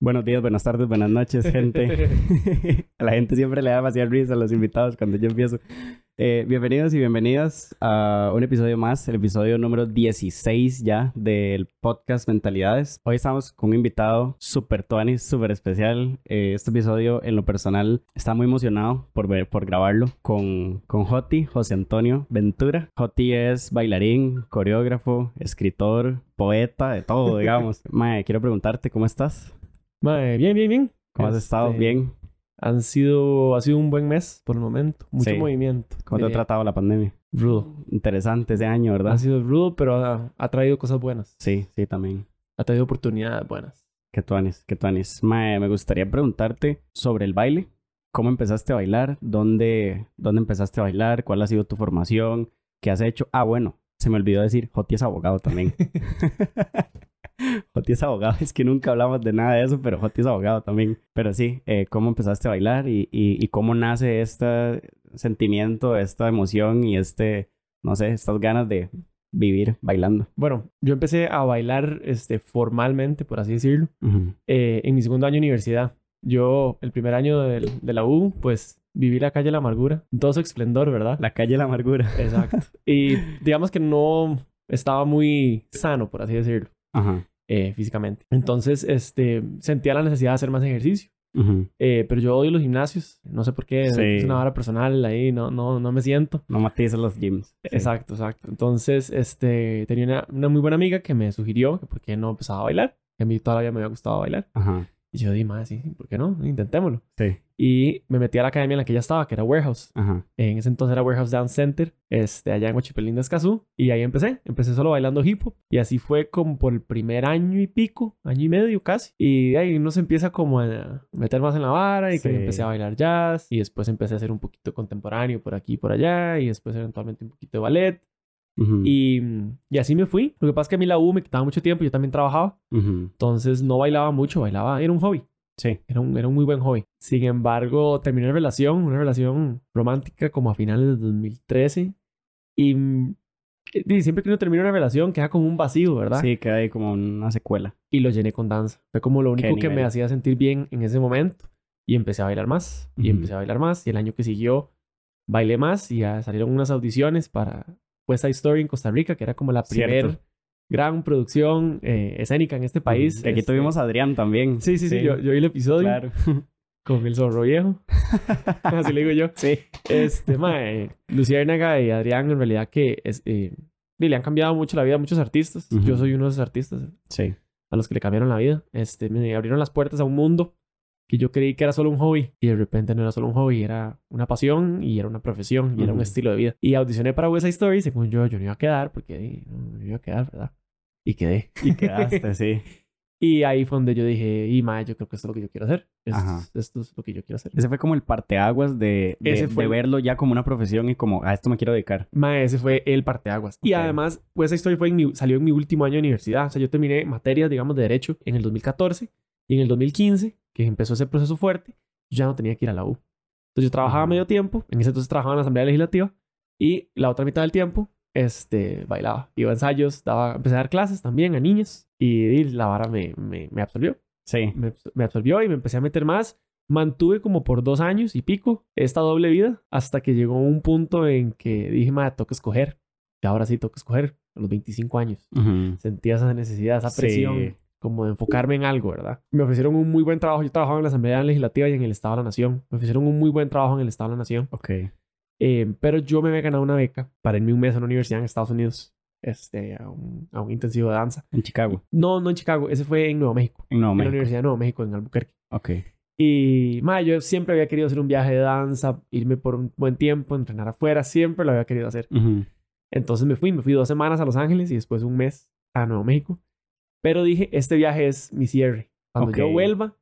Buenos días, buenas tardes, buenas noches, gente. a la gente siempre le da demasiada risa a los invitados cuando yo empiezo. Eh, bienvenidos y bienvenidas a un episodio más, el episodio número 16 ya del podcast Mentalidades. Hoy estamos con un invitado súper tuani, súper especial. Eh, este episodio, en lo personal, está muy emocionado por, ver, por grabarlo con, con Joti, José Antonio Ventura. Joti es bailarín, coreógrafo, escritor, poeta, de todo, digamos. Mae, quiero preguntarte, ¿cómo estás? Mae, bien, bien, bien. ¿Cómo has estado? Este, Bien. Han sido, ha sido un buen mes por el momento. Mucho Sí. movimiento. ¿Cómo te ha tratado la pandemia? Rudo. Interesante ese año, ¿verdad? Ha sido rudo, pero ha, ha traído cosas buenas. Sí, sí, también. Ha traído oportunidades buenas. Que tuanis, que tuanis. Mae, me gustaría preguntarte sobre el baile. ¿Cómo empezaste a bailar? ¿Dónde, ¿Dónde empezaste a bailar? ¿Cuál ha sido tu formación? ¿Qué has hecho? Ah, bueno, se me olvidó decir, Joti es abogado también. Joti es abogado, es que nunca hablamos de nada de eso, pero Joti es abogado también. Pero sí, eh, ¿cómo empezaste a bailar y, y, y cómo nace este sentimiento, esta emoción y este, no sé, estas ganas de vivir bailando? Bueno, yo empecé a bailar este, formalmente, por así decirlo, Ujú. eh, en mi segundo año de universidad. Yo, el primer año del- de la U, pues viví la calle de la amargura. Todo su esplendor, ¿verdad? La calle de la amargura. Exacto. y digamos que no estaba muy sano, por así decirlo. Ajá. Eh, físicamente. Entonces, este, sentía la necesidad de hacer más ejercicio. Eh, pero yo odio los gimnasios. No sé por qué. Sí. Es una vara personal ahí. No, no, no me siento. No matizas los gyms. Sí. Exacto, exacto. Entonces, este, tenía una, una muy buena amiga que me sugirió que por qué no empezaba a bailar. Que a mí todavía me había gustado bailar. Ajá. Y yo dije, más, sí, sí, ¿por qué no? Intentémoslo. Sí. Y me metí a la academia en la que ya estaba, que era Warehouse. Ajá. En ese entonces era Warehouse Dance Center, este, allá en Huachipelín de Escazú. Y ahí empecé. Empecé solo bailando hip hop. Y así fue como por el primer año y pico, año y medio casi. Y de ahí uno se empieza como a meter más en la vara. Y que empecé a bailar jazz. Y después empecé a hacer un poquito contemporáneo por aquí y por allá. Y después eventualmente un poquito de ballet. Y, y así me fui. Lo que pasa es que a mí la U me quitaba mucho tiempo. Yo también trabajaba. Entonces no bailaba mucho. Bailaba. Era un hobby. Sí. Era un, era un muy buen hobby. Sin embargo, terminé una relación, una relación romántica como a finales de 2013. Y, y siempre que uno termina una relación queda como un vacío, ¿verdad? Sí, queda ahí como una secuela. Y lo llené con danza. Fue como lo único que me hacía sentir bien en ese momento. Y empecé a bailar más. Y Ujú. empecé a bailar más. Y el año que siguió bailé más. Y ya salieron unas audiciones para West Side Story en Costa Rica, que era como la primera gran producción eh, escénica en este país. Aquí Este, tuvimos a Adrián también. Sí, sí, sí. Yo, yo vi el episodio Claro. con el zorro viejo. Así le digo yo. sí. Este, mae, Luciérnaga y Adrián, en realidad que es, eh, le han cambiado mucho la vida a muchos artistas. Yo soy uno de esos artistas Sí. a los que le cambiaron la vida. Este, me abrieron las puertas a un mundo que yo creí que era solo un hobby y de repente no era solo un hobby, era una pasión y era una profesión y era un estilo de vida. Y audicioné para West Side Story, según yo, yo no iba a quedar porque eh, no, no iba a quedar, ¿verdad? Y quedé. Y quedaste, sí. Y ahí fue donde yo dije, y mae, yo creo que esto es lo que yo quiero hacer. Esto, es- esto es lo que yo quiero hacer. Ese fue como el parteaguas de, de, Ese fue de verlo ya como una profesión y como a esto me quiero dedicar. Mae, ese fue el parteaguas. Y Ok. además, pues esa historia fue en mi- salió en mi último año de universidad. O sea, yo terminé materias, digamos, de Derecho en el 2014. Y en el 2015, que empezó ese proceso fuerte, yo ya no tenía que ir a la U. Entonces yo trabajaba Ajá. medio tiempo. En ese entonces trabajaba en la Asamblea Legislativa. Y la otra mitad del tiempo, este, bailaba. Iba a ensayos, daba, empecé a dar clases también a niños. Y, y la vara me, me, me absorbió. Sí. Me, me absorbió y me empecé a meter más. Mantuve como por dos años y pico esta doble vida hasta que llegó un punto en que dije, madre, toca escoger. Y ahora sí toca escoger a los 25 años. Ujú. Sentía esa necesidad, esa Sí. presión, como de enfocarme en algo, ¿verdad? Me ofrecieron un muy buen trabajo. Yo trabajaba en la Asamblea Legislativa y en el Estado de la Nación. Me ofrecieron un muy buen trabajo en el Estado de la Nación. Ok. Eh, pero yo me había ganado una beca para irme un mes a una universidad en Estados Unidos. Este, a un, a un intensivo de danza. En Chicago. No, no en Chicago. Ese fue en Nuevo México. En Nuevo en la México. Universidad de Nuevo México, en Albuquerque. Ok. Y, ma, yo siempre había querido hacer un viaje de danza, irme por un buen tiempo, entrenar afuera, siempre lo había querido hacer. Entonces me fui, me fui dos semanas a Los Ángeles y después un mes a Nuevo México. Pero dije, este viaje es mi cierre. Cuando yo vuelva,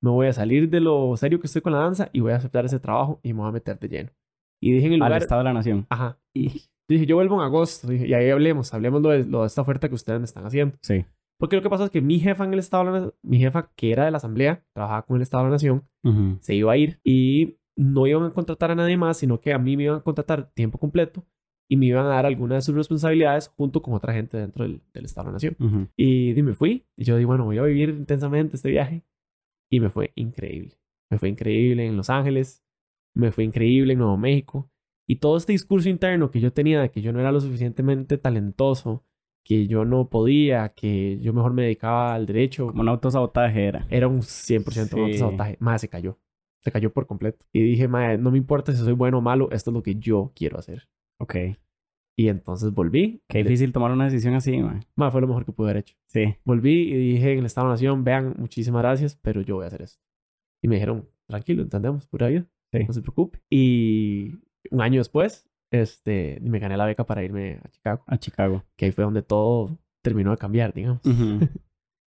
me voy a salir de lo serio que estoy con la danza y voy a aceptar ese trabajo y me voy a meter de lleno. Y dije en el Al lugar... Estado de la Nación. Ajá. Y dije, yo vuelvo en agosto. Y ahí hablemos, hablemos de, lo de esta oferta que ustedes me están haciendo. Sí. Porque lo que pasa es que mi jefa en el Estado de la Na- mi jefa que era de la Asamblea, trabajaba con el Estado de la Nación, Ujú. se iba a ir y no iban a contratar a nadie más, sino que a mí me iban a contratar tiempo completo y me iban a dar algunas de sus responsabilidades junto con otra gente dentro del, del Estado-Nación. Ujú. Y, y me fui. Y yo dije, bueno, voy a vivir intensamente este viaje. Y me fue increíble. Me fue increíble en Los Ángeles. Me fue increíble en Nuevo México. Y todo este discurso interno que yo tenía de que yo no era lo suficientemente talentoso, que yo no podía, que yo mejor me dedicaba al derecho, Como un autosabotaje era. era un 100% Sí. autosabotaje. Madre, se cayó. Se cayó por completo. Y dije, madre, no me importa si soy bueno o malo, esto es lo que yo quiero hacer. Ok. Y entonces volví. Qué difícil tomar una decisión así, man. Madre, fue lo mejor que pude haber hecho. Sí. Volví y dije en el Estado Nación, vean, muchísimas gracias, pero yo voy a hacer esto. Y me dijeron, tranquilo, entendemos, pura vida, Sí. no se preocupe. Y un año después, este, me gané la beca para irme a Chicago, A Chicago. que ahí fue donde todo terminó de cambiar, digamos.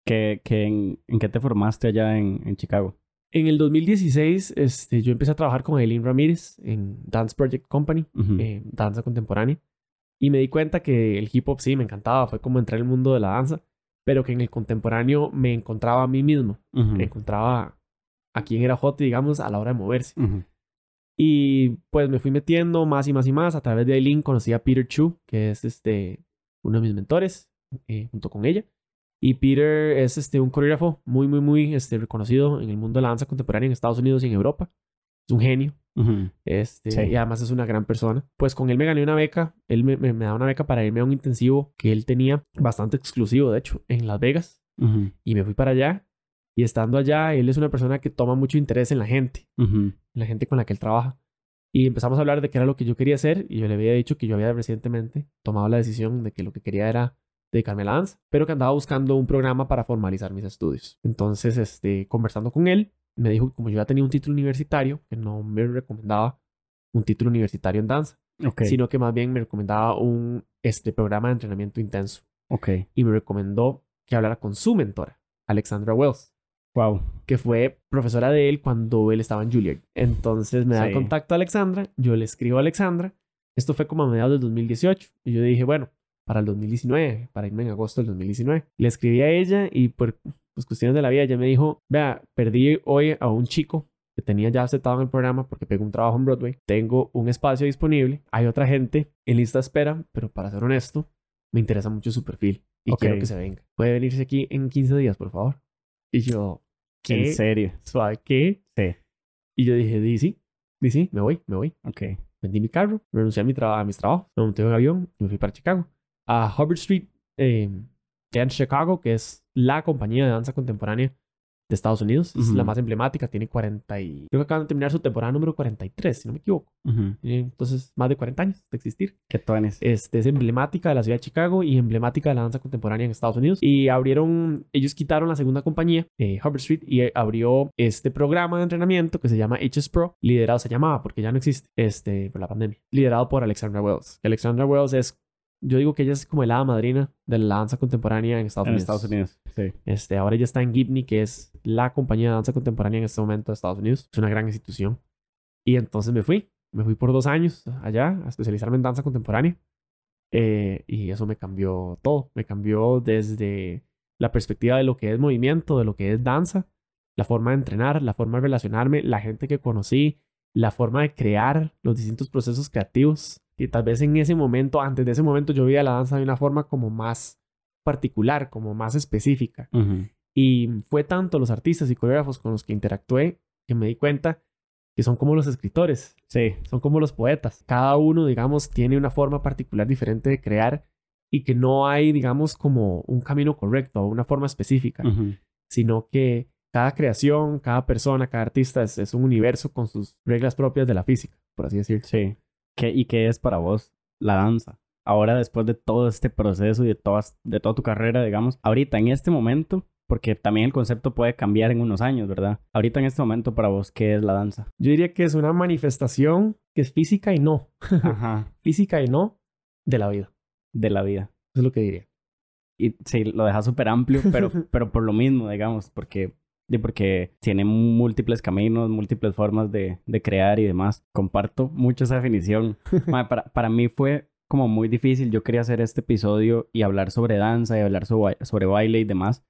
¿Qué, qué, en, en qué te formaste allá en, en Chicago? En el 2016, este, yo empecé a trabajar con Eileen Ramírez en Dance Project Company, Ujú. eh, danza contemporánea. Y me di cuenta que el hip hop sí me encantaba, fue como entrar al mundo de la danza, pero que en el contemporáneo me encontraba a mí mismo, Ujú. encontraba a quién era Hot, digamos, a la hora de moverse. Y pues me fui metiendo más y más y más. A través de Eileen conocí a Peter Chu, que es este, uno de mis mentores, eh, junto con ella. Y Peter es este, un coreógrafo muy, muy, muy este, reconocido en el mundo de la danza contemporánea en Estados Unidos y en Europa. Es un genio. Ujú. Este, Sí. Y además es una gran persona. Pues con él me gané una beca. Él me, me, me da una beca para irme a un intensivo que él tenía bastante exclusivo, de hecho, en Las Vegas. Y me fui para allá. Y estando allá, él es una persona que toma mucho interés en la gente Ujú. la gente con la que él trabaja. Y empezamos a hablar de qué era lo que yo quería hacer y yo le había dicho que yo había recientemente tomado la decisión de que lo que quería era dedicarme a la danza, pero que andaba buscando un programa para formalizar mis estudios. Entonces, este, conversando con él, me dijo que como yo ya tenía un título universitario, que no me recomendaba un título universitario en danza, Ok. sino que más bien me recomendaba un este, programa de entrenamiento intenso. Ok. Y me recomendó que hablara con su mentora, Alexandra Wells Wow. que fue profesora de él cuando él estaba en Juilliard. Entonces me da Sí. contacto a Alexandra, yo le escribo a Alexandra. Esto fue como a mediados del 2018 y yo dije, bueno, para el 2019, para irme en agosto del 2019. Le escribí a ella y por pues, cuestiones de la vida ella me dijo, vea, perdí hoy a un chico que tenía ya aceptado en el programa porque pegó un trabajo en Broadway. Tengo un espacio disponible. Hay otra gente en lista de espera, pero para ser honesto, me interesa mucho su perfil y Ok. quiero que se venga. ¿Puede venirse aquí en 15 días, por favor? Y yo, ¿qué? En serio. suave, ¿qué? Sí. Y yo dije, di sí, di sí, me voy, me voy. Ok. Vendí mi carro, renuncié a, mi a mis trabajos, me monté en un avión y me fui para Chicago. A Hubbard Street, eh, en Chicago, que es la compañía de danza contemporánea de Estados Unidos. Es la más emblemática, tiene 40 y... Creo que acaban de terminar su temporada número 43, si no me equivoco. Tiene, Entonces, más de 40 años de existir. ¿Qué tones? Este, es emblemática de la ciudad de Chicago y emblemática de la danza contemporánea en Estados Unidos. Y abrieron, ellos quitaron la segunda compañía, eh, Hubbard Street, y eh, abrió este programa de entrenamiento que se llama HS Pro, liderado, se llamaba porque ya no existe, este, por la pandemia, liderado por Alexandra Wells. Alexandra Wells es, yo digo que ella es como el hada madrina de la danza contemporánea en Estados En Unidos. Estados Unidos. Sí. Este, ahora ella está en Gibney, que es la compañía de danza contemporánea en este momento de Estados Unidos. Es una gran institución. Y entonces me fui. Me fui por dos años allá a especializarme en danza contemporánea. Eh, y eso me cambió todo. Me cambió desde la perspectiva de lo que es movimiento, de lo que es danza, la forma de entrenar, la forma de relacionarme, la gente que conocí, la forma de crear los distintos procesos creativos. Y tal vez en ese momento, antes de ese momento, yo veía la danza de una forma como más particular, como más específica. Y fue tanto los artistas y coreógrafos con los que interactué que me di cuenta que son como los escritores, Sí. son como los poetas. Cada uno, digamos, tiene una forma particular diferente de crear y que no hay, digamos, como un camino correcto o una forma específica, sino que cada creación, cada persona, cada artista es, es un universo con sus reglas propias de la física, por así decirlo. Sí. ¿Qué, ¿Y qué es para vos la danza? Ahora, después de todo este proceso y de, todas, de toda tu carrera, digamos, ahorita, en este momento, porque también el concepto puede cambiar en unos años, ¿verdad? Ahorita, en este momento, para vos, ¿qué es la danza? Yo diría que es una manifestación que es física y no, Ajá. física y no de la vida. De la vida. Eso es lo que diría. Y sí, lo deja súper amplio, pero, pero por lo mismo, digamos, porque, sí, porque tiene múltiples caminos, múltiples formas de, de crear y demás. Comparto mucho esa definición. Mae, para, para mí fue como muy difícil. Yo quería hacer este episodio y hablar sobre danza y hablar sobre, sobre baile y demás.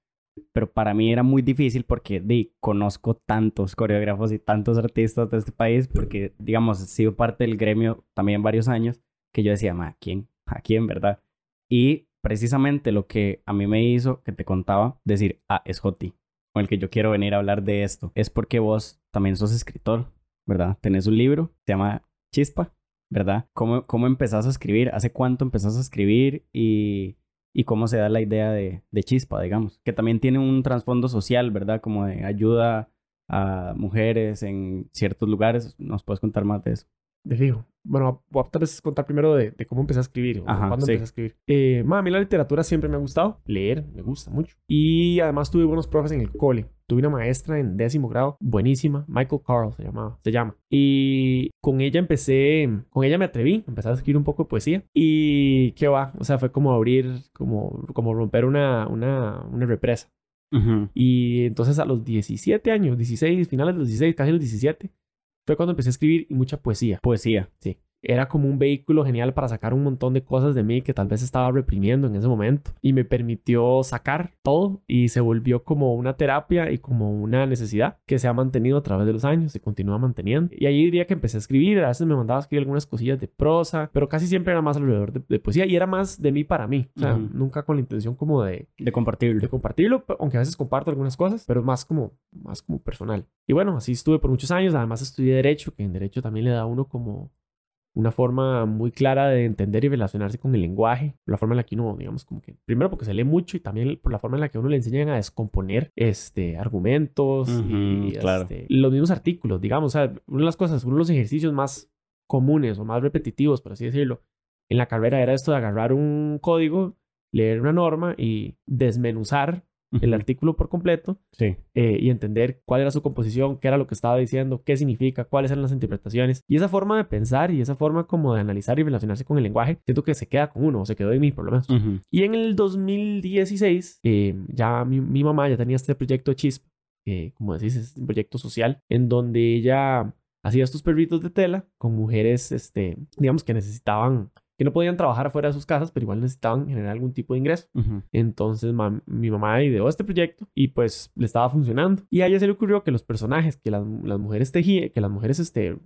Pero para mí era muy difícil porque di, conozco tantos coreógrafos y tantos artistas de este país porque, digamos, he sido parte del gremio también varios años. que yo decía, ¿a quién? ¿A quién, verdad? Y precisamente lo que a mí me hizo, que te contaba, decir, ah, es Joti, el que yo quiero venir a hablar de esto, es porque vos también sos escritor, ¿verdad? Tenés un libro, se llama Chispa, ¿verdad? ¿Cómo, cómo empezás a escribir? ¿Hace cuánto empezás a escribir? Y, y cómo se da la idea de, de Chispa, digamos, que también tiene un trasfondo social, ¿verdad? Como de ayuda a mujeres en ciertos lugares. ¿Nos puedes contar más de eso? De fijo. Bueno, voy a tal vez contar primero de, de cómo empecé a escribir. o Ajá, cuándo sí. empecé a escribir. Eh, ma, a mí la literatura siempre me ha gustado. Leer me gusta mucho. Y además tuve buenos profes en el cole. Tuve una maestra en décimo grado, buenísima. Michael Carl se llamaba. Se llama. Y con ella empecé, con ella me atreví. Empecé a escribir un poco de poesía. Y qué va. O sea, fue como abrir, como, como romper una, una, una represa. Ujú. Y entonces a los 17 años, 16, finales de los 16, casi los 17, fue cuando empecé a escribir y mucha poesía. Poesía. Sí. Era como un vehículo genial para sacar un montón de cosas de mí que tal vez estaba reprimiendo en ese momento. Y me permitió sacar todo y se volvió como una terapia y como una necesidad que se ha mantenido a través de los años, se continúa manteniendo. Y ahí diría que empecé a escribir, a veces me mandaba a escribir algunas cosillas de prosa, pero casi siempre era más alrededor de, de poesía y era más de mí para mí. O sea, Ujú. nunca con la intención como de, De compartirlo. de compartirlo, aunque a veces comparto algunas cosas, pero más como, más como personal. Y bueno, así estuve por muchos años, además estudié Derecho, que en Derecho también le da a uno como una forma muy clara de entender y relacionarse con el lenguaje, la forma en la que uno, digamos, como que, primero porque se lee mucho y también por la forma en la que uno le enseñan a descomponer este, argumentos y Ujú, claro. este, los mismos artículos, digamos, o sea, una de las cosas, uno de los ejercicios más comunes o más repetitivos, por así decirlo, en la carrera era esto de agarrar un código, leer una norma y desmenuzar el artículo por completo Sí. eh, y entender cuál era su composición, qué era lo que estaba diciendo, qué significa, cuáles eran las interpretaciones. Y esa forma de pensar y esa forma como de analizar y relacionarse con el lenguaje, siento que se queda con uno, o se quedó en mí por lo menos. Y en el 2016, eh, ya mi, mi mamá ya tenía este proyecto Chispa, que como decís es un proyecto social, en donde ella hacía estos perritos de tela con mujeres, este, digamos que necesitaban, que no podían trabajar afuera de sus casas, pero igual necesitaban generar algún tipo de ingreso. Entonces mi mamá ideó este proyecto y pues le estaba funcionando. Y a ella se le ocurrió que los personajes que las, las mujeres tejían, que las mujeres este,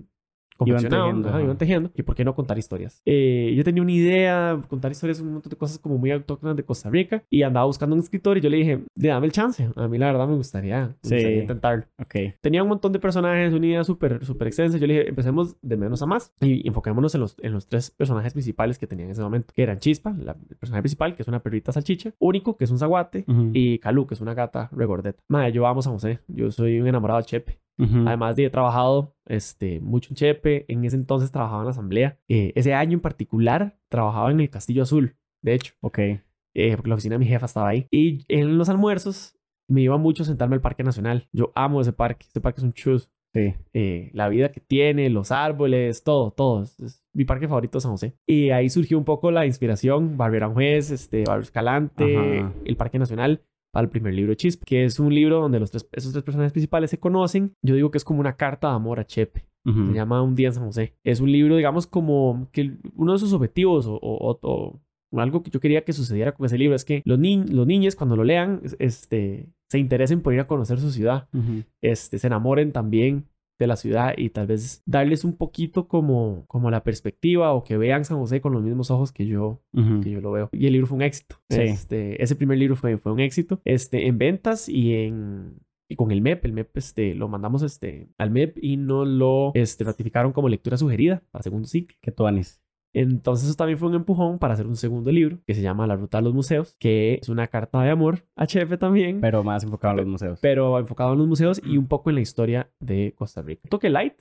confeccionaban, tejiendo, ajá, iban tejiendo, y por qué no contar historias. Eh, yo tenía una idea, contar historias, un montón de cosas como muy autóctonas de Costa Rica y andaba buscando un escritor y yo le dije, "De, dame el chance. A mí la verdad me gustaría, me Sí. gustaría intentarlo. Ok. Tenía un montón de personajes, una idea súper súper extensa. Yo le dije, empecemos de menos a más y enfoquémonos en los, en los tres personajes principales que tenía en ese momento, que eran Chispa, la- el personaje principal, que es una perrita salchicha, Único, que es un zaguate, Ujú. y Calú, que es una gata regordeta. Madre, yo amo a San José. Yo soy un enamorado de Chepe. Ujú. Además de he trabajado este, mucho en Chepe. En ese entonces trabajaba en la asamblea. Eh, ese año en particular trabajaba en el Castillo Azul, de hecho, Ok. eh, porque la oficina de mi jefa estaba ahí. Y en los almuerzos me iba mucho a sentarme al Parque Nacional. Yo amo ese parque. Ese parque es un chus. Sí. Eh, la vida que tiene, los árboles, todo, todo. Es, mi parque favorito San José. Y ahí surgió un poco la inspiración. Barrio Aranjuez, este, Barrio Escalante, Ajá. el Parque Nacional para el primer libro de Chispa, que es un libro donde los tres, esos tres personajes principales se conocen. Yo digo que es como una carta de amor a Chepe. Se llama Un día en San José. Es un libro, digamos, como que uno de sus objetivos o, o- o- algo que yo quería que sucediera con ese libro es que los, ni los niños cuando lo lean es- este, se interesen por ir a conocer su ciudad, este, se enamoren también de la ciudad y tal vez darles un poquito como, como la perspectiva o que vean San José con los mismos ojos que yo, que yo lo veo. Y el libro fue un éxito. Sí. Este, ese primer libro fue, fue un éxito este, en ventas y en... Y con el MEP, el MEP este, lo mandamos este, al MEP y nos lo este, ratificaron como lectura sugerida para segundo ciclo. Que tú, Anis. Entonces eso también fue un empujón para hacer un segundo libro que se llama La Ruta a los Museos, que es una carta de amor a Chefe también, pero, Pero más enfocado en los museos. enfocado en los museos y un poco en la historia de Costa Rica. Toque light,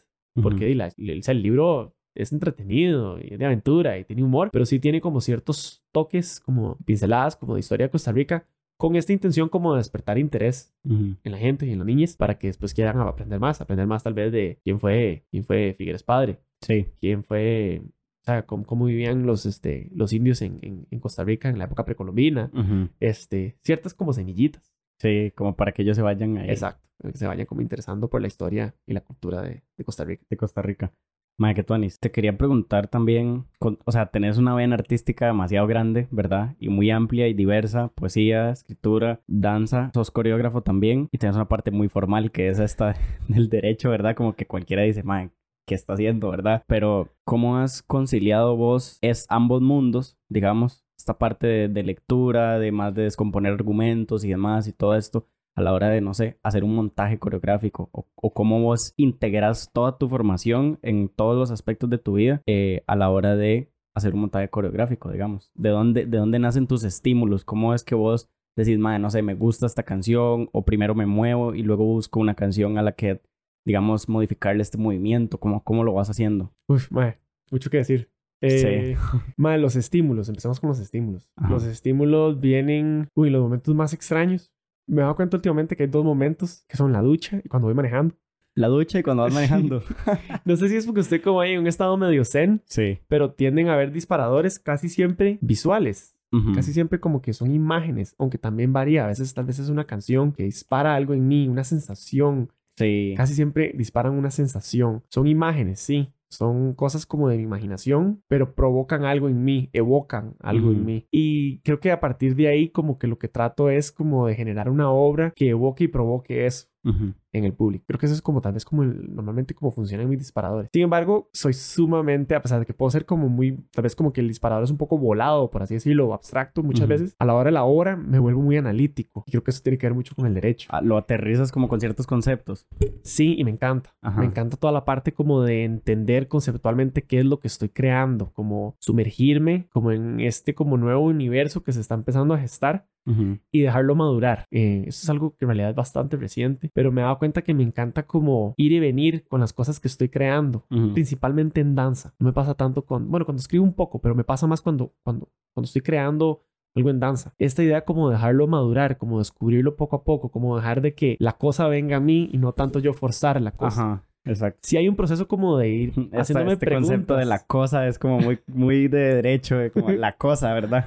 porque Ujú. la- el, o sea, el libro es entretenido y es de aventura y tiene humor, pero sí tiene como ciertos toques, como pinceladas, como de historia de Costa Rica, con esta intención como de despertar interés Ujú. en la gente y en los niños para que después quieran aprender más, aprender más tal vez de quién fue, quién fue Figueres padre, Sí. quién fue, o sea, cómo, cómo vivían los, este, los indios en, en, en Costa Rica en la época precolombina, Ujú. este, ciertas como semillitas, Sí, como para que ellos se vayan ahí exacto, que se vayan como interesando por la historia y la cultura de, de Costa Rica. de Costa Rica. Madre, que. Te quería preguntar también, con- o sea, tenés una vena artística demasiado grande, ¿verdad? Y muy amplia y diversa, poesía, escritura, danza, sos coreógrafo también y tenés una parte muy formal que es esta del derecho, ¿verdad? Como que cualquiera dice, madre, qué está haciendo, ¿verdad? Pero, ¿cómo has conciliado vos es ambos mundos, digamos, esta parte de, de lectura, de más de descomponer argumentos y demás y todo esto, a la hora de, no sé, hacer un montaje coreográfico o, o cómo vos integras toda tu formación en todos los aspectos de tu vida eh, a la hora de hacer un montaje coreográfico, digamos. ¿De dónde, ¿De dónde nacen tus estímulos? ¿Cómo es que vos decís, madre, no sé, me gusta esta canción o primero me muevo y luego busco una canción a la que, digamos, modificarle este movimiento? ¿Cómo, cómo lo vas haciendo? Uf, madre, mucho que decir. Eh, madre, los estímulos, empezamos con los estímulos. Ajá. Los estímulos vienen, uy, los momentos más extraños. Me he dado cuenta últimamente que hay dos momentos, que son la ducha y cuando voy manejando. La ducha y cuando vas manejando. No sé si es porque estoy como ahí en un estado medio zen, sí. pero tienden a haber disparadores casi siempre visuales. Ujú. Casi siempre como que son imágenes, aunque también varía. A veces tal vez es una canción que dispara algo en mí, una sensación. Sí. Casi siempre disparan una sensación. Son imágenes, sí. Son cosas como de mi imaginación, pero provocan algo en mí, evocan algo en mí. Y creo que a partir de ahí como que lo que trato es como de generar una obra que evoque y provoque eso En el público. Creo que eso es como tal vez como el- normalmente como funcionan mis disparadores. Sin embargo, soy sumamente, a pesar de que puedo ser como muy, tal vez como que el disparador es un poco volado, por así decirlo, abstracto muchas veces, a la hora de la obra me vuelvo muy analítico. Y creo que eso tiene que ver mucho con el derecho. Ah, lo aterrizas como con ciertos conceptos. Sí, y me encanta. Ajá. Me encanta toda la parte como de entender conceptualmente qué es lo que estoy creando, como sumergirme como en este como nuevo universo que se está empezando a gestar Ujú. y dejarlo madurar. Eh, eso es algo que en realidad es bastante reciente, pero me he dado cuenta que me encanta como ir y venir con las cosas que estoy creando, Ujú. principalmente en danza. No me pasa tanto con, bueno, cuando escribo un poco, pero me pasa más cuando, cuando, cuando estoy creando algo en danza. Esta idea como dejarlo madurar, como descubrirlo poco a poco, como dejar de que la cosa venga a mí y no tanto yo forzar la cosa. Ajá. Exacto. Si hay un proceso como de ir haciéndome este preguntas. concepto de la cosa es como muy, muy de derecho, de como la cosa, ¿verdad?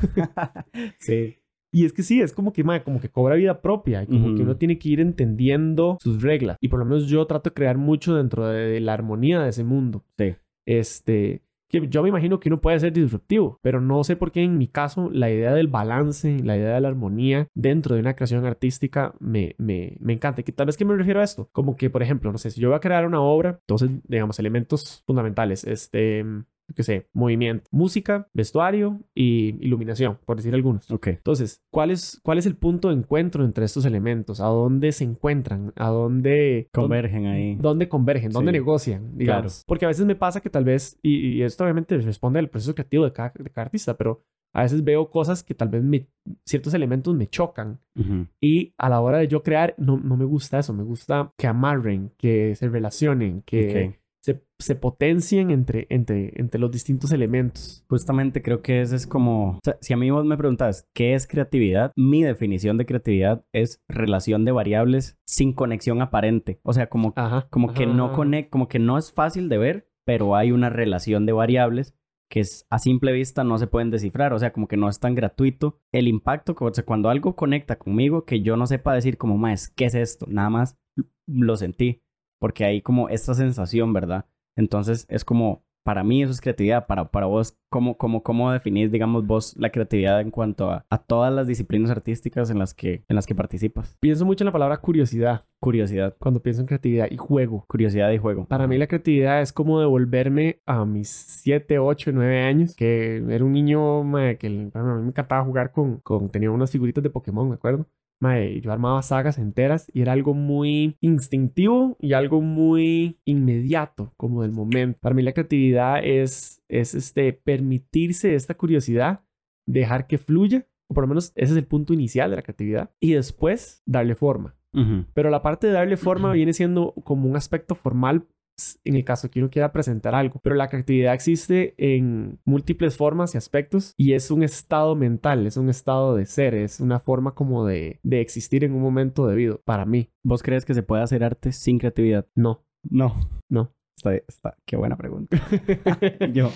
sí. Y es que sí, es como que, mae, como que cobra vida propia y como Ujú. que uno tiene que ir entendiendo sus reglas. Y por lo menos yo trato de crear mucho dentro de, de la armonía de ese mundo. Sí. Este, que yo me imagino que uno puede ser disruptivo, pero no sé por qué en mi caso la idea del balance, la idea de la armonía dentro de una creación artística me, me, me encanta. ¿Y que tal vez que me refiero a esto? Como que, por ejemplo, no sé, si yo voy a crear una obra, entonces, digamos, elementos fundamentales, este, qué sé, movimiento, música, vestuario y iluminación, por decir algunos. Ok. Entonces, ¿cuál es, ¿cuál es el punto de encuentro entre estos elementos? ¿A dónde se encuentran? ¿A dónde Convergen ahí. ¿Dónde convergen? ¿Dónde Sí. negocian? Digamos. Claro. Porque a veces me pasa que tal vez, y, y esto obviamente responde al proceso creativo de cada, de cada artista, pero a veces veo cosas que tal vez me- ciertos elementos me chocan. Y a la hora de yo crear, no, no me gusta eso. Me gusta que amarren, que se relacionen, que Ok. Se, potencien entre, entre, entre los distintos elementos. Justamente creo que ese es como, o sea, si a mí vos me preguntas qué es creatividad, mi definición de creatividad es relación de variables sin conexión aparente. O sea, como, Ajá. como que no conect, como que no es fácil de ver, pero hay una relación de variables que es, a simple vista no se pueden descifrar, o sea, como que no es tan gratuito el impacto, o sea, cuando algo conecta conmigo que yo no sepa decir como, más, ¿qué es esto? Nada más lo sentí, porque hay como esta sensación, ¿verdad? Entonces es como, para mí eso es creatividad, para, para vos, ¿cómo, cómo, ¿cómo definís, digamos, vos la creatividad en cuanto a, a todas las disciplinas artísticas en las, que, en las que participas? Pienso mucho en la palabra curiosidad Curiosidad, cuando pienso en creatividad y juego. curiosidad y juego. Para mí la creatividad es como devolverme a mis 7, 8, 9 años, que era un niño mae, que a mí me encantaba jugar con, con, tenía unas figuritas de Pokémon, ¿me acuerdo? Mae, yo armaba sagas enteras y era algo muy instintivo y algo muy inmediato, como del momento. Para mí la creatividad es, es este, permitirse esta curiosidad, dejar que fluya, o por lo menos ese es el punto inicial de la creatividad, y después darle forma. Pero la parte de darle forma viene siendo como un aspecto formal en el caso que uno quiera presentar algo. Pero la creatividad existe en múltiples formas y aspectos y es un estado mental, es un estado de ser, es una forma como de, de existir en un momento debido. Para mí, ¿Vos crees que se puede hacer arte sin creatividad? no, No. no. Está, está, qué buena pregunta. Yo.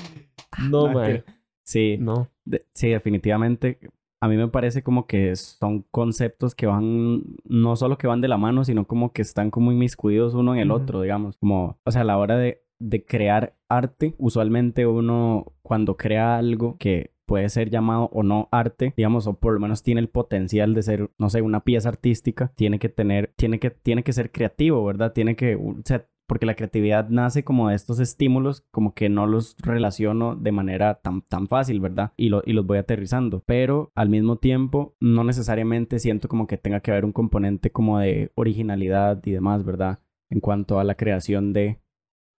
no, No, mae, que- Sí, no. de- sí, definitivamente. A mí me parece como que son conceptos que van, no solo que van de la mano, sino como que están como inmiscuidos uno en el otro, digamos. Como, o sea, a la hora de, de crear arte, usualmente uno cuando crea algo que puede ser llamado o no arte, digamos, o por lo menos tiene el potencial de ser, no sé, una pieza artística, tiene que tener, tiene que, tiene que ser creativo, ¿verdad? Tiene que, o sea, porque la creatividad nace como de estos estímulos, como que no los relaciono de manera tan, tan fácil, ¿verdad? Y, lo, y los voy aterrizando, pero al mismo tiempo no necesariamente siento como que tenga que haber un componente como de originalidad y demás, ¿verdad? En cuanto a la creación de,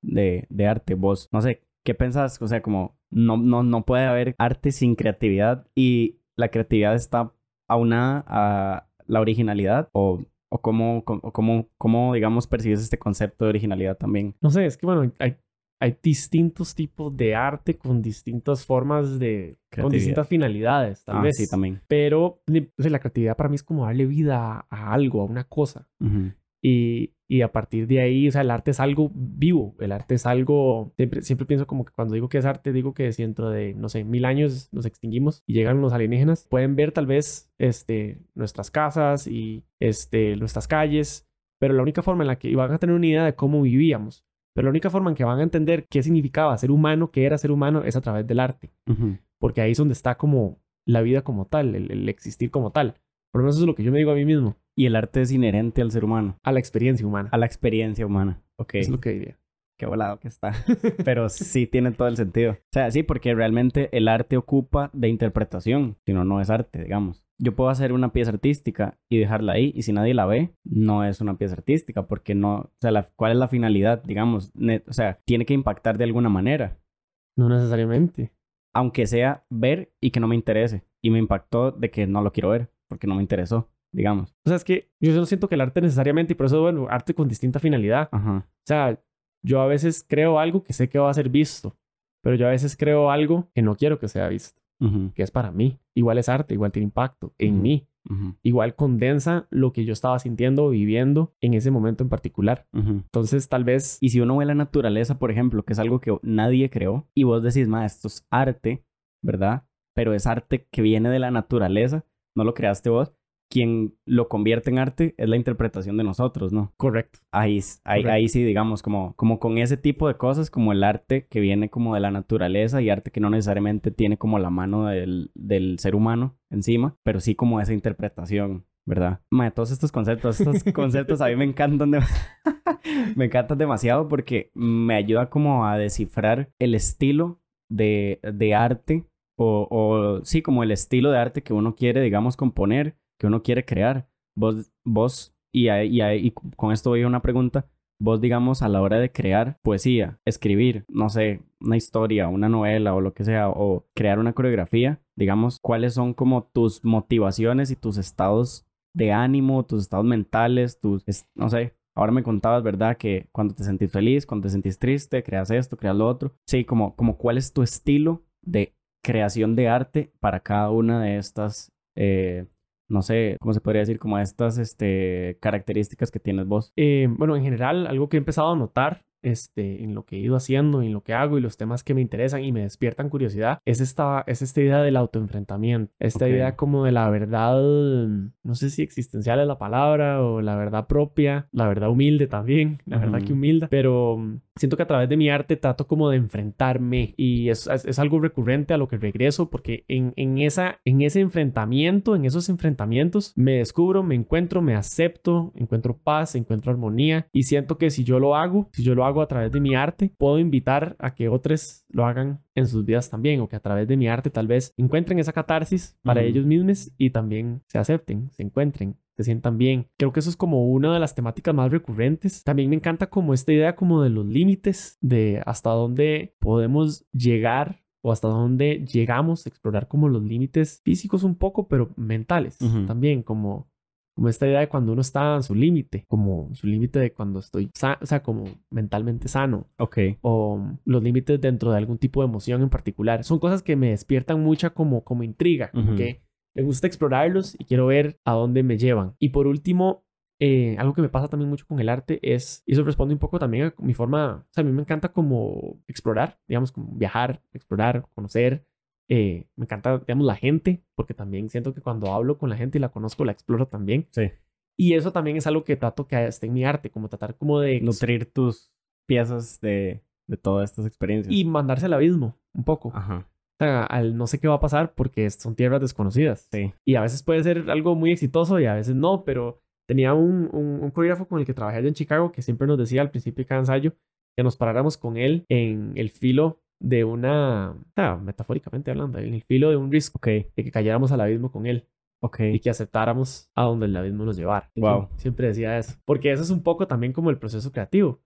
de, arte. Vos, no sé, ¿qué pensás? O sea, como no, no, no puede haber arte sin creatividad y la creatividad está aunada a la originalidad o ¿O cómo, cómo, cómo, digamos, percibes este concepto de originalidad también? No sé, es que, bueno, hay, hay distintos tipos de arte con distintas formas de... con distintas finalidades, tal ah, vez. Sí, también. Pero la creatividad para mí es como darle vida a, algo, a una cosa. Y, y a partir de ahí, o sea, el arte es algo vivo, el arte es algo, siempre, siempre pienso como que cuando digo que es arte, digo que si dentro de, no sé, mil años nos extinguimos y llegan los alienígenas, pueden ver tal vez, este, nuestras casas y, este, nuestras calles, pero la única forma en la que van a tener una idea de cómo vivíamos, pero la única forma en que van a entender qué significaba ser humano, qué era ser humano, es a través del arte, porque ahí es donde está como la vida como tal, el existir como tal. Por lo menos eso es lo que yo me digo a mí mismo. Y el arte es inherente al ser humano. A la experiencia humana. A la experiencia humana. Ok. Es lo que diría. Qué volado que está. Pero sí tiene todo el sentido. O sea, sí, porque realmente el arte ocupa de interpretación. Si no, no es arte, digamos. Yo puedo hacer una pieza artística y dejarla ahí. Y si nadie la ve, no es una pieza artística. Porque no. O sea, ¿cuál es la finalidad? Digamos. o sea, tiene que impactar de alguna manera. No necesariamente. Aunque sea ver y que no me interese. Y me impactó de que no lo quiero ver porque no me interesó, digamos. O sea, es que yo no siento que el arte necesariamente, y por eso, bueno, arte con distinta finalidad. Ajá. O sea, yo a veces creo algo que sé que va a ser visto, pero yo a veces creo algo que no quiero que sea visto, que es para mí. Igual es arte, igual tiene impacto en mí. Igual condensa lo que yo estaba sintiendo, viviendo en ese momento en particular. Entonces, tal vez... Y si uno ve la naturaleza, por ejemplo, que es algo que nadie creó, y vos decís, ma, esto es arte, ¿verdad? Pero es arte que viene de la naturaleza, no lo creaste vos. Quien lo convierte en arte es la interpretación de nosotros, ¿no? Correcto. Ahí, ahí, ahí sí, digamos, como, como con ese tipo de cosas, como el arte que viene como de la naturaleza y arte que no necesariamente tiene como la mano del, del ser humano encima, pero sí como esa interpretación, ¿verdad? Ma, todos estos conceptos, estos conceptos a mí me encantan, me encantan demasiado porque me ayuda como a descifrar el estilo de, de arte o, sí, como el estilo de arte que uno quiere, digamos, componer, que uno quiere crear. Vos, vos y, y, y con esto voy a una pregunta, vos, digamos, a la hora de crear poesía, escribir, no sé, una historia, una novela o lo que sea, o crear una coreografía, digamos, ¿cuáles son como tus motivaciones y tus estados de ánimo, tus estados mentales, tus, no sé, ahora me contabas, ¿verdad? Que cuando te sentís feliz, cuando te sentís triste, creas esto, creas lo otro. Sí, como, como cuál es tu estilo de creación de arte para cada una de estas, eh, no sé, ¿cómo se podría decir? Como estas este, características que tienes vos. Eh, bueno, en general, algo que he empezado a notar este, en lo que he ido haciendo, en lo que hago y los temas que me interesan y me despiertan curiosidad, es esta, es esta idea del autoenfrentamiento, esta idea como de la verdad, no sé si existencial es la palabra o la verdad propia, la verdad humilde también, la verdad que humilda, pero mm, siento que a través de mi arte trato como de enfrentarme y es, es, algo recurrente a lo que regreso porque en, en, esa, en ese enfrentamiento, en esos enfrentamientos, me descubro, me encuentro, me acepto, encuentro paz, encuentro armonía y siento que si yo lo hago, si yo lo hago, hago a través de mi arte, puedo invitar a que otros lo hagan en sus vidas también o que a través de mi arte tal vez encuentren esa catarsis para ellos mismos y también se acepten, se encuentren, se sientan bien. Creo que eso es como una de las temáticas más recurrentes. También me encanta como esta idea como de los límites, de hasta dónde podemos llegar o hasta dónde llegamos a explorar como los límites físicos un poco, pero mentales también, como como esta idea de cuando uno está en su límite, como su límite de cuando estoy, o sea, como mentalmente sano. Ok. O los límites dentro de algún tipo de emoción en particular. Son cosas que me despiertan mucha como, como intriga, que me gusta explorarlos y quiero ver a dónde me llevan. Y por último, eh, algo que me pasa también mucho con el arte es, y eso responde un poco también a mi forma, o sea, a mí me encanta como explorar, digamos, como viajar, explorar, conocer, eh, me encanta, digamos, la gente, porque también siento que cuando hablo con la gente y la conozco, la exploro también. Sí. Y eso también es algo que trato que esté en mi arte, como tratar como de... Nutrir tus piezas de, de todas estas experiencias. Y mandarse al abismo, un poco. Ajá. O sea, al no sé qué va a pasar porque son tierras desconocidas. Sí. Y a veces puede ser algo muy exitoso y a veces no, pero tenía un, un, un coreógrafo con el que trabajé allá en Chicago que siempre nos decía al principio de cada ensayo que nos paráramos con él en el filo de una, metafóricamente hablando, en el filo de un risco, okay. de que cayéramos al abismo con él. Okay. Y que aceptáramos a donde el abismo nos llevara. Wow. Siempre decía eso. Porque eso es un poco también como el proceso creativo.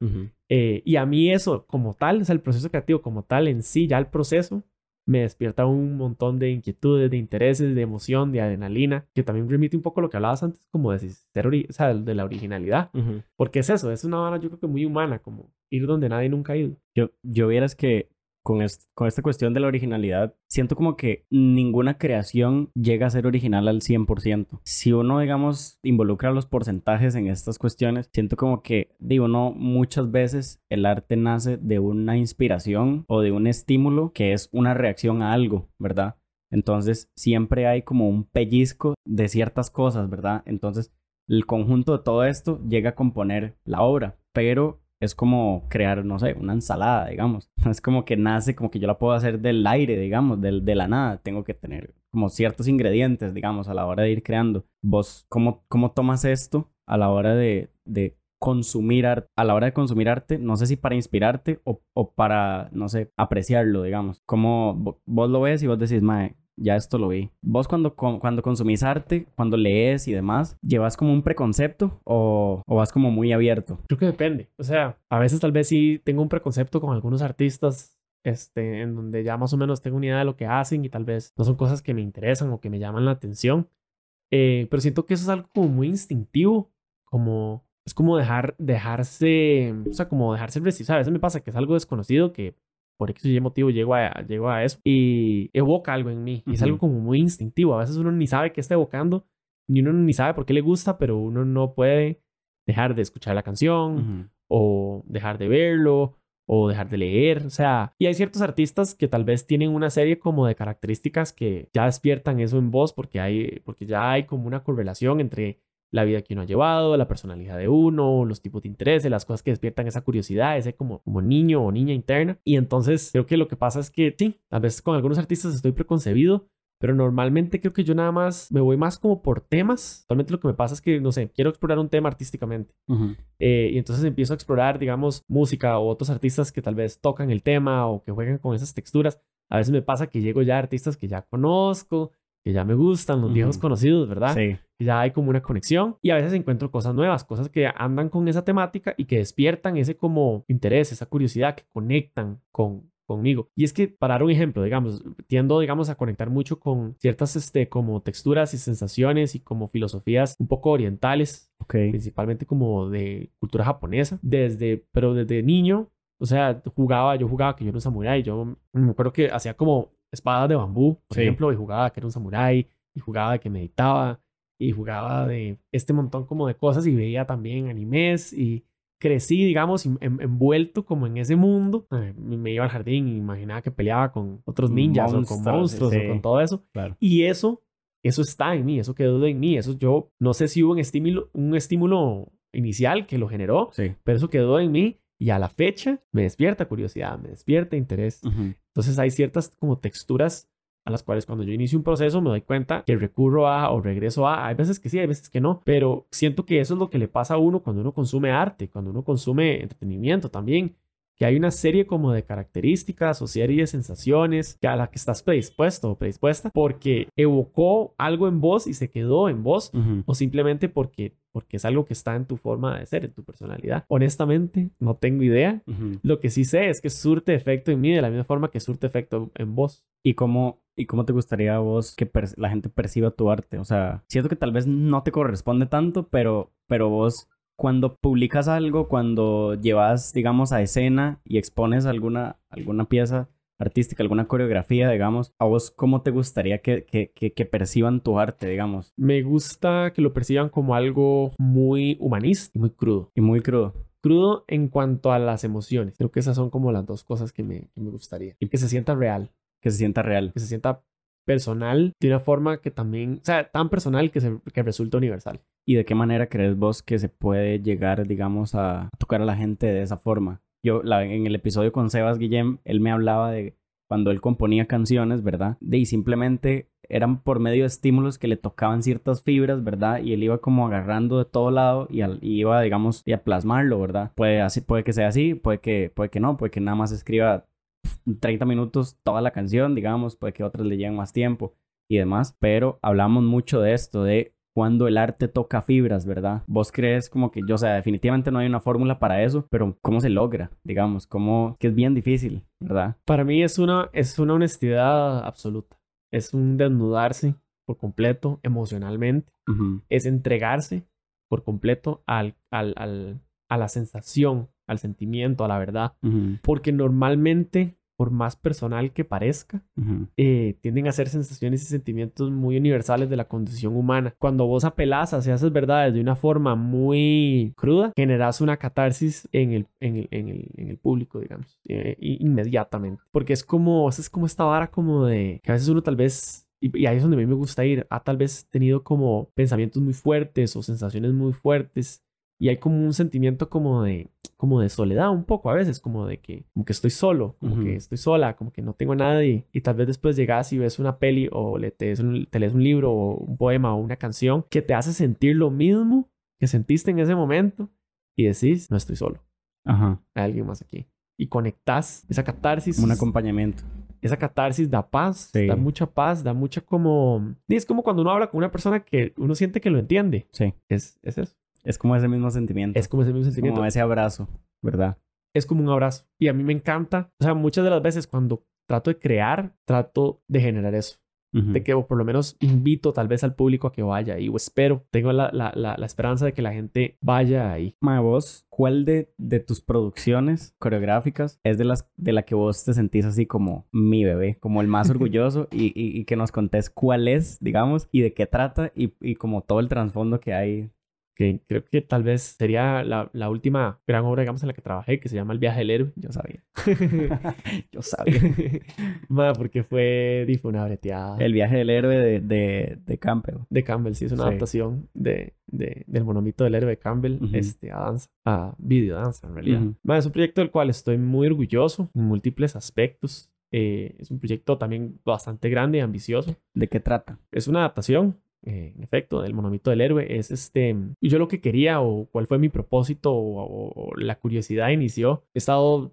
eh, y a mí eso como tal, o sea, el proceso creativo como tal en sí, ya el proceso, me despierta un montón de inquietudes, de intereses, de emoción, de adrenalina, que también remite un poco a lo que hablabas antes, como de, ser o sea, de la originalidad. Porque es eso, es una vara yo creo que muy humana, como ir donde nadie nunca ha ido. Yo, yo vieras que con, con esta cuestión de la originalidad, siento como que ninguna creación llega a ser original al 100%. Si uno, digamos, involucra los porcentajes en estas cuestiones, siento como que, digo, no, muchas veces el arte nace de una inspiración o de un estímulo que es una reacción a algo, ¿verdad? Entonces, siempre hay como un pellizco de ciertas cosas, ¿verdad? Entonces, el conjunto de todo esto llega a componer la obra, pero es como crear, no sé, una ensalada, digamos. Es como que nace, como que yo la puedo hacer del aire, digamos, del, de la nada. Tengo que tener como ciertos ingredientes, digamos, a la hora de ir creando. Vos, ¿cómo, cómo tomas esto a la hora de, de consumir arte, a la hora de consumir arte, no sé si para inspirarte o, o para, no sé, apreciarlo, digamos. Como vos lo ves y vos decís, mae, ya esto lo vi. Vos cuando, cuando consumís arte, cuando lees y demás, ¿llevas como un preconcepto o, o, vas como muy abierto? Creo que depende. O sea, a veces tal vez sí tengo un preconcepto con algunos artistas. Este, en donde ya más o menos tengo una idea de lo que hacen y tal vez no son cosas que me interesan o que me llaman la atención. Eh, pero siento que eso es algo como muy instintivo, como es como dejar, dejarse, o sea, como dejarse resistir. A veces me pasa que es algo desconocido que por X y motivo llego a, llego a eso y evoca algo en mí. Y es algo como muy instintivo. A veces uno ni sabe qué está evocando, ni uno ni sabe por qué le gusta, pero uno no puede dejar de escuchar la canción o dejar de verlo o dejar de leer, o sea, y hay ciertos artistas que tal vez tienen una serie como de características que ya despiertan eso en voz porque hay porque ya hay como una correlación entre la vida que uno ha llevado, la personalidad de uno, los tipos de intereses, las cosas que despiertan esa curiosidad, ese como, como niño o niña interna. Y entonces creo que lo que pasa es que sí, a veces con algunos artistas estoy preconcebido, pero normalmente creo que yo nada más me voy más como por temas. Actualmente lo que me pasa es que, no sé, quiero explorar un tema artísticamente. Eh, y entonces empiezo a explorar, digamos, música o otros artistas que tal vez tocan el tema o que juegan con esas texturas. A veces me pasa que llego ya a artistas que ya conozco, que ya me gustan, los viejos conocidos, ¿verdad? Sí. Ya hay como una conexión y a veces encuentro cosas nuevas, cosas que andan con esa temática y que despiertan ese como interés, esa curiosidad, que conectan con, conmigo. Y es que, para dar un ejemplo, digamos, tiendo, digamos, a conectar mucho con ciertas, este, como texturas y sensaciones y como filosofías un poco orientales, okay. principalmente como de cultura japonesa, desde, pero desde niño, o sea, jugaba, yo jugaba que yo era un samurái, yo me acuerdo que hacía como espadas de bambú, por ejemplo, y jugaba que era un samurái, y jugaba que meditaba, y jugaba de este montón como de cosas, y veía también animes, y crecí, digamos, envuelto como en ese mundo. Eh, me iba al jardín y imaginaba que peleaba con otros ninjas o con monstruos o con todo eso. Y eso, eso está en mí, eso quedó en mí. Eso yo, no sé si hubo un estímulo, un estímulo inicial que lo generó, pero eso quedó en mí y a la fecha me despierta curiosidad, me despierta interés. Entonces hay ciertas como texturas a las cuales cuando yo inicio un proceso me doy cuenta que recurro a o regreso a, hay veces que sí, hay veces que no, pero siento que eso es lo que le pasa a uno cuando uno consume arte, cuando uno consume entretenimiento también que hay una serie como de características o serie de sensaciones a la que estás predispuesto o predispuesta porque evocó algo en vos y se quedó en vos o simplemente porque porque es algo que está en tu forma de ser, en tu personalidad. Honestamente, no tengo idea. Lo que sí sé es que surte efecto en mí de la misma forma que surte efecto en vos. ¿Y cómo, y cómo te gustaría a vos que la gente perciba tu arte? O sea, siento que tal vez no te corresponde tanto, pero, pero vos cuando publicas algo, cuando llevas, digamos, a escena y expones alguna, alguna pieza artística, alguna coreografía, digamos, ¿a vos cómo te gustaría que, que, que, perciban tu arte, digamos? Me gusta que lo perciban como algo muy humanista y muy crudo. Y muy crudo. Crudo en cuanto a las emociones. Creo que esas son como las dos cosas que me, que me gustaría. Y que se sienta real. Que se sienta real. Que se sienta personal de una forma que también, o sea, tan personal que, se, que resulta universal. ¿Y de qué manera crees vos que se puede llegar, digamos, a tocar a la gente de esa forma? Yo, la, en el episodio con Sebas Guillem, él me hablaba de, cuando él componía canciones, ¿verdad? De, y simplemente eran por medio de estímulos que le tocaban ciertas fibras, ¿verdad? Y él iba como agarrando de todo lado y, al- y iba, digamos, y a plasmarlo, ¿verdad? Puede, así, puede que sea así, puede que, puede que no, puede que nada más escriba 30 minutos toda la canción, digamos, puede que otras le lleven más tiempo y demás, pero hablamos mucho de esto, de cuando el arte toca fibras, ¿verdad? Vos crees como que yo, o sea, definitivamente no hay una fórmula para eso, pero ¿cómo se logra? Digamos, cómo, que es bien difícil, ¿verdad? Para mí es una, es una honestidad absoluta. Es un desnudarse por completo emocionalmente. Es entregarse por completo al, al, al- a la sensación, al sentimiento, a la verdad. Porque normalmente, por más personal que parezca, eh, tienden a ser sensaciones y sentimientos muy universales de la condición humana. Cuando vos apelás hacia esas verdades de una forma muy cruda, generas una catarsis en el, en el, en el, en el público, digamos, eh, inmediatamente. Porque es como, es como esta vara como de que a veces uno tal vez... Y ahí es donde a mí me gusta ir. Ha tal vez tenido como pensamientos muy fuertes o sensaciones muy fuertes. Y hay como un sentimiento como de, como de soledad un poco a veces, como de que, como que estoy solo, como Ujú. que estoy sola, como que no tengo a nadie. Y tal vez después llegas y ves una peli o le te, un- te lees un libro o un poema o una canción que te hace sentir lo mismo que sentiste en ese momento y decís, no estoy solo, Ajá, hay alguien más aquí. Y conectas esa catarsis. un acompañamiento. Esa catarsis da paz, Sí. da mucha paz, da mucha como... y Es como cuando uno habla con una persona que uno siente que lo entiende. Sí, Es, es eso. Es como ese mismo sentimiento. Es como ese mismo sentimiento. como ese abrazo, ¿verdad? es como un abrazo. Y a mí me encanta. O sea, muchas de las veces cuando trato de crear, trato de generar eso. De que o por lo menos invito tal vez al público a que vaya ahí. O espero. Tengo la, la, la, la esperanza de que la gente vaya ahí. Ma, vos, ¿cuál de, de tus producciones coreográficas es de las de la que vos te sentís así como mi bebé, como el más orgulloso y, y- y que nos contés cuál es, digamos, y de qué trata y, y como todo el trasfondo que hay? Que creo que tal vez sería la, la última gran obra, digamos, en la que trabajé, que se llama El viaje del héroe. Yo sabía. Yo sabía. Ma, porque fue, fue una breteada. El viaje del héroe de, de, de Campbell. de Campbell, sí, es una Sí. adaptación de, de- del monomito del héroe de Campbell Ujú. este, a danza, a video danza en realidad. Ujú. Ma, es un proyecto del cual estoy muy orgulloso en múltiples aspectos. Eh, es un proyecto también bastante grande y ambicioso. ¿De qué trata? Es una adaptación, eh, en efecto, del monomito del héroe. Es este, yo lo que quería o cuál fue mi propósito o, o- o la curiosidad inició. He estado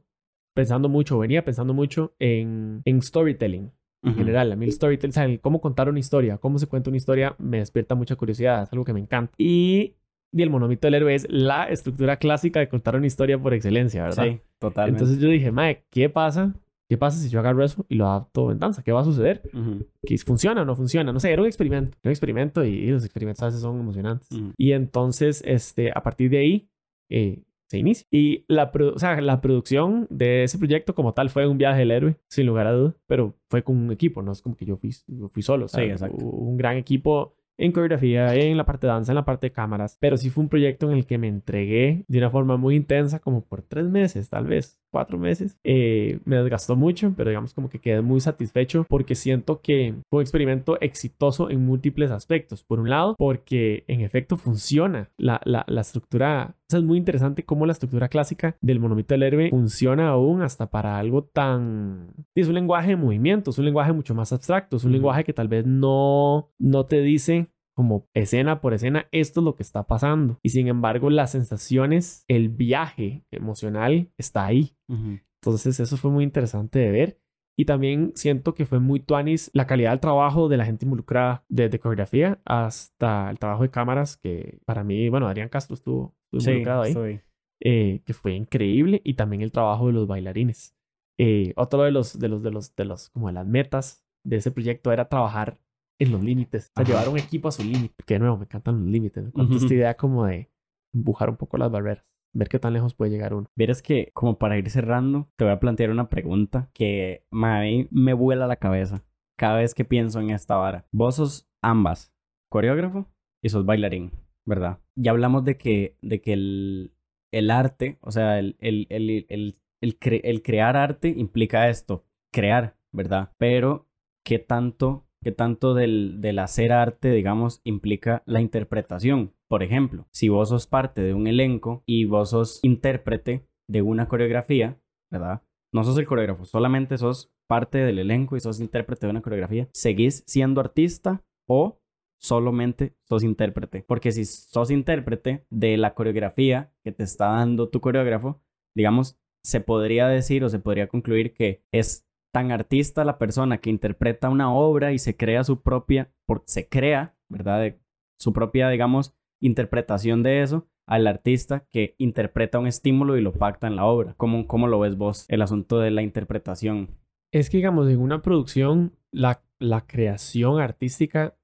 pensando mucho, venía pensando mucho en, en storytelling en general. A mí el storytelling, o sea, el cómo contar una historia, cómo se cuenta una historia, me despierta mucha curiosidad, es algo que me encanta. Y, y el monomito del héroe es la estructura clásica de contar una historia por excelencia, ¿verdad? Sí, totalmente. Entonces yo dije, Mae, ¿qué pasa? ¿Qué pasa si yo agarro eso y lo adapto en danza? ¿Qué va a suceder? Ujú, ¿Que funciona o no funciona? No sé, era un experimento. Era un experimento y, y los experimentos a veces son emocionantes. ujú. Y entonces, este, a partir de ahí, eh, se inicia. Y la, o sea, la producción de ese proyecto como tal fue un viaje del héroe, sin lugar a duda, pero fue con un equipo, no es como que yo fui, yo fui solo. Sí, exacto. Un gran equipo en coreografía, en la parte de danza, en la parte de cámaras, pero sí fue un proyecto en el que me entregué de una forma muy intensa, como por tres meses, tal vez, cuatro meses. Eh, me desgastó mucho, pero digamos como que quedé muy satisfecho porque siento que fue un experimento exitoso en múltiples aspectos. Por un lado, porque en efecto funciona la, la, la estructura. O sea, es muy interesante cómo la estructura clásica del monomito del héroe funciona aún hasta para algo tan... Es un lenguaje de movimiento, es un lenguaje mucho más abstracto, es un lenguaje que tal vez no, no te dice como escena por escena, esto es lo que está pasando. Y sin embargo, las sensaciones, el viaje emocional está ahí. Ujú. Entonces eso fue muy interesante de ver. Y también siento que fue muy tuanis la calidad del trabajo de la gente involucrada, desde coreografía hasta el trabajo de cámaras, que para mí, bueno, Adrián Castro estuvo, estuvo Sí, involucrado ahí, estoy. eh, que fue increíble. Y también el trabajo de los bailarines. Eh, otro de los, de los, de los, de los, como de las metas de ese proyecto era trabajar en los límites, o sea, Ajá. llevar un equipo a su límite. Que de nuevo, me encantan los límites. Me encanta Ujú. esta idea como de empujar un poco las barreras, ver qué tan lejos puede llegar uno. Vieras que, como para ir cerrando, te voy a plantear una pregunta que a mí me vuela la cabeza cada vez que pienso en esta vara. Vos sos ambas, coreógrafo y sos bailarín, ¿verdad? Ya hablamos de que, de que el, el arte, o sea, el, el, el, el, el cre- el crear arte implica esto, crear, ¿verdad? Pero, ¿qué tanto, qué tanto del, del hacer arte, digamos, implica la interpretación? Por ejemplo, si vos sos parte de un elenco y vos sos intérprete de una coreografía, ¿verdad? no sos el coreógrafo, solamente sos parte del elenco y sos intérprete de una coreografía, ¿seguís siendo artista o solamente sos intérprete? Porque si sos intérprete de la coreografía que te está dando tu coreógrafo, digamos, se podría decir o se podría concluir que es tan artista la persona que interpreta una obra y se crea su propia, se crea, ¿verdad? su propia, digamos, interpretación de eso al artista que interpreta un estímulo y lo pacta en la obra. ¿Cómo, cómo lo ves vos, el asunto de la interpretación? Es que, digamos, en una producción, la, la creación artística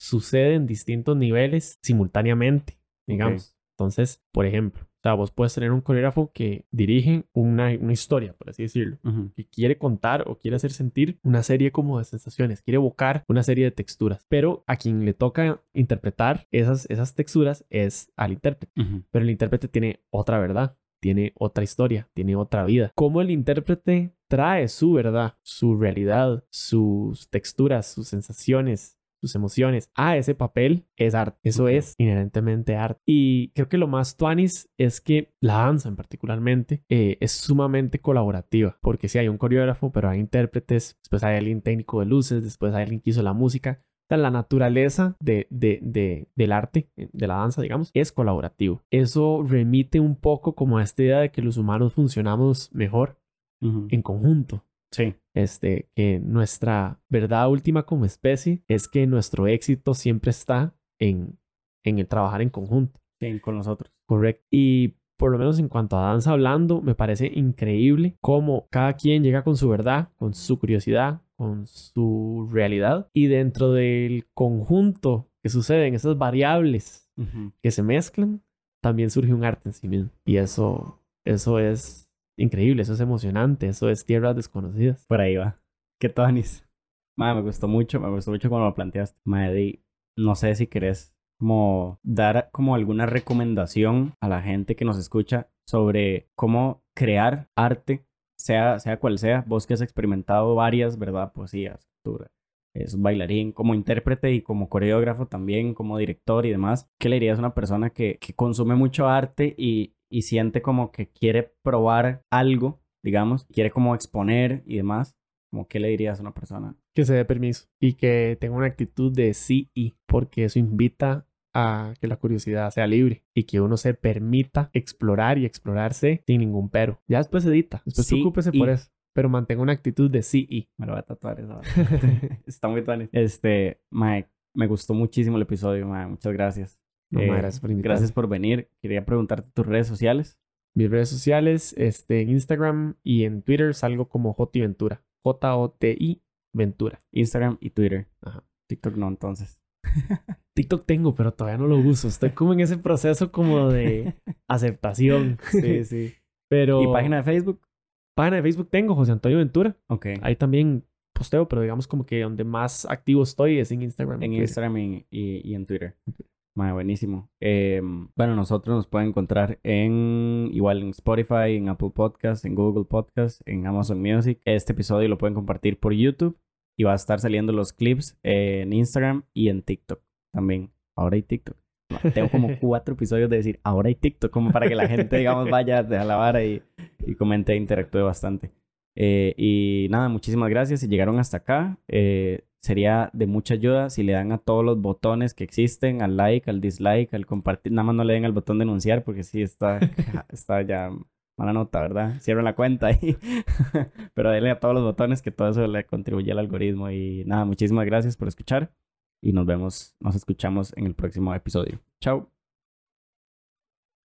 sucede en distintos niveles simultáneamente, digamos. Entonces, por ejemplo, o sea, vos puedes tener un coreógrafo que dirige una, una historia, por así decirlo, que quiere contar o quiere hacer sentir una serie como de sensaciones, quiere evocar una serie de texturas, pero a quien le toca interpretar esas, esas texturas es al intérprete. Pero el intérprete tiene otra verdad, tiene otra historia, tiene otra vida. ¿Cómo el intérprete trae su verdad, su realidad, sus texturas, sus sensaciones, sus emociones a ese papel es arte. Eso es inherentemente arte. Y creo que lo más tuanis es que la danza en particularmente eh, es sumamente colaborativa. Porque si hay un coreógrafo, pero hay intérpretes, después hay alguien técnico de luces, después hay alguien que hizo la música. la naturaleza de, de, del arte, eh, de la danza, digamos, es colaborativo. Eso remite un poco como a esta idea de que los humanos funcionamos mejor en conjunto. Sí. Este, que nuestra verdad última como especie es que nuestro éxito siempre está en, en el trabajar en conjunto. Sí, con nosotros. Correcto. Y por lo menos en cuanto a danza hablando, me parece increíble cómo cada quien llega con su verdad, con su curiosidad, con su realidad. Y dentro del conjunto que suceden, esas variables que se mezclan, también surge un arte en sí mismo. Y eso, eso es increíble, eso es emocionante, eso es tierras desconocidas. Por ahí va. ¿Qué tonis? Madre, me gustó mucho, me gustó mucho cuando lo planteaste. Madre, no sé si querés como dar como alguna recomendación a la gente que nos escucha sobre cómo crear arte, sea, sea cual sea. Vos que has experimentado varias, ¿verdad? Poesía, escultura, es bailarín, como intérprete y como coreógrafo también, como director y demás. ¿Qué le dirías a una persona que, que consume mucho arte y, y siente como que quiere probar algo, digamos, quiere como exponer y demás, como qué le dirías a una persona? Que se dé permiso y que tenga una actitud de sí y, porque eso invita a que la curiosidad sea libre y que uno se permita explorar y explorarse sin ningún pero. Ya después edita, después sí preocúpese por eso. Pero mantenga una actitud de sí y. Me lo voy a tatuar eso. Está muy bien. Este, Mike, me gustó muchísimo el episodio, Mike. Muchas gracias. No, eh, gracias por Gracias por venir. Quería preguntarte tus redes sociales. Mis redes sociales, este, en Instagram y en Twitter salgo como Joti Ventura. J-O-T-I Ventura. Instagram y Twitter. Ajá. TikTok no, entonces. TikTok tengo, pero todavía no lo uso. Estoy como en ese proceso como de aceptación. Sí, sí. Pero... ¿Y página de Facebook? Página de Facebook tengo, José Antonio Ventura. Ok. Ahí también posteo, pero digamos como que donde más activo estoy es en Instagram. En Instagram y, y en Twitter buenísimo. Em, bueno, nosotros nos pueden encontrar en igual en Spotify, en Apple Podcasts, en Google Podcasts, en Amazon Music. Este episodio lo pueden compartir por YouTube y va a estar saliendo los clips en Instagram y en TikTok también. Ahora hay TikTok. Tengo como cuatro episodios de decir, ahora hay TikTok, como para que la gente, digamos, vaya a la vara y, y comente e interactúe bastante. Eh, y nada, muchísimas gracias. Si llegaron hasta acá, eh, sería de mucha ayuda si le dan a todos los botones que existen, al like, al dislike, al compartir. Nada más no le den al botón denunciar porque sí está, está ya mala nota, ¿verdad? Cierren la cuenta ahí. Pero denle a todos los botones que todo eso le contribuye al algoritmo. Y nada, muchísimas gracias por escuchar y nos vemos, nos escuchamos en el próximo episodio. Chao.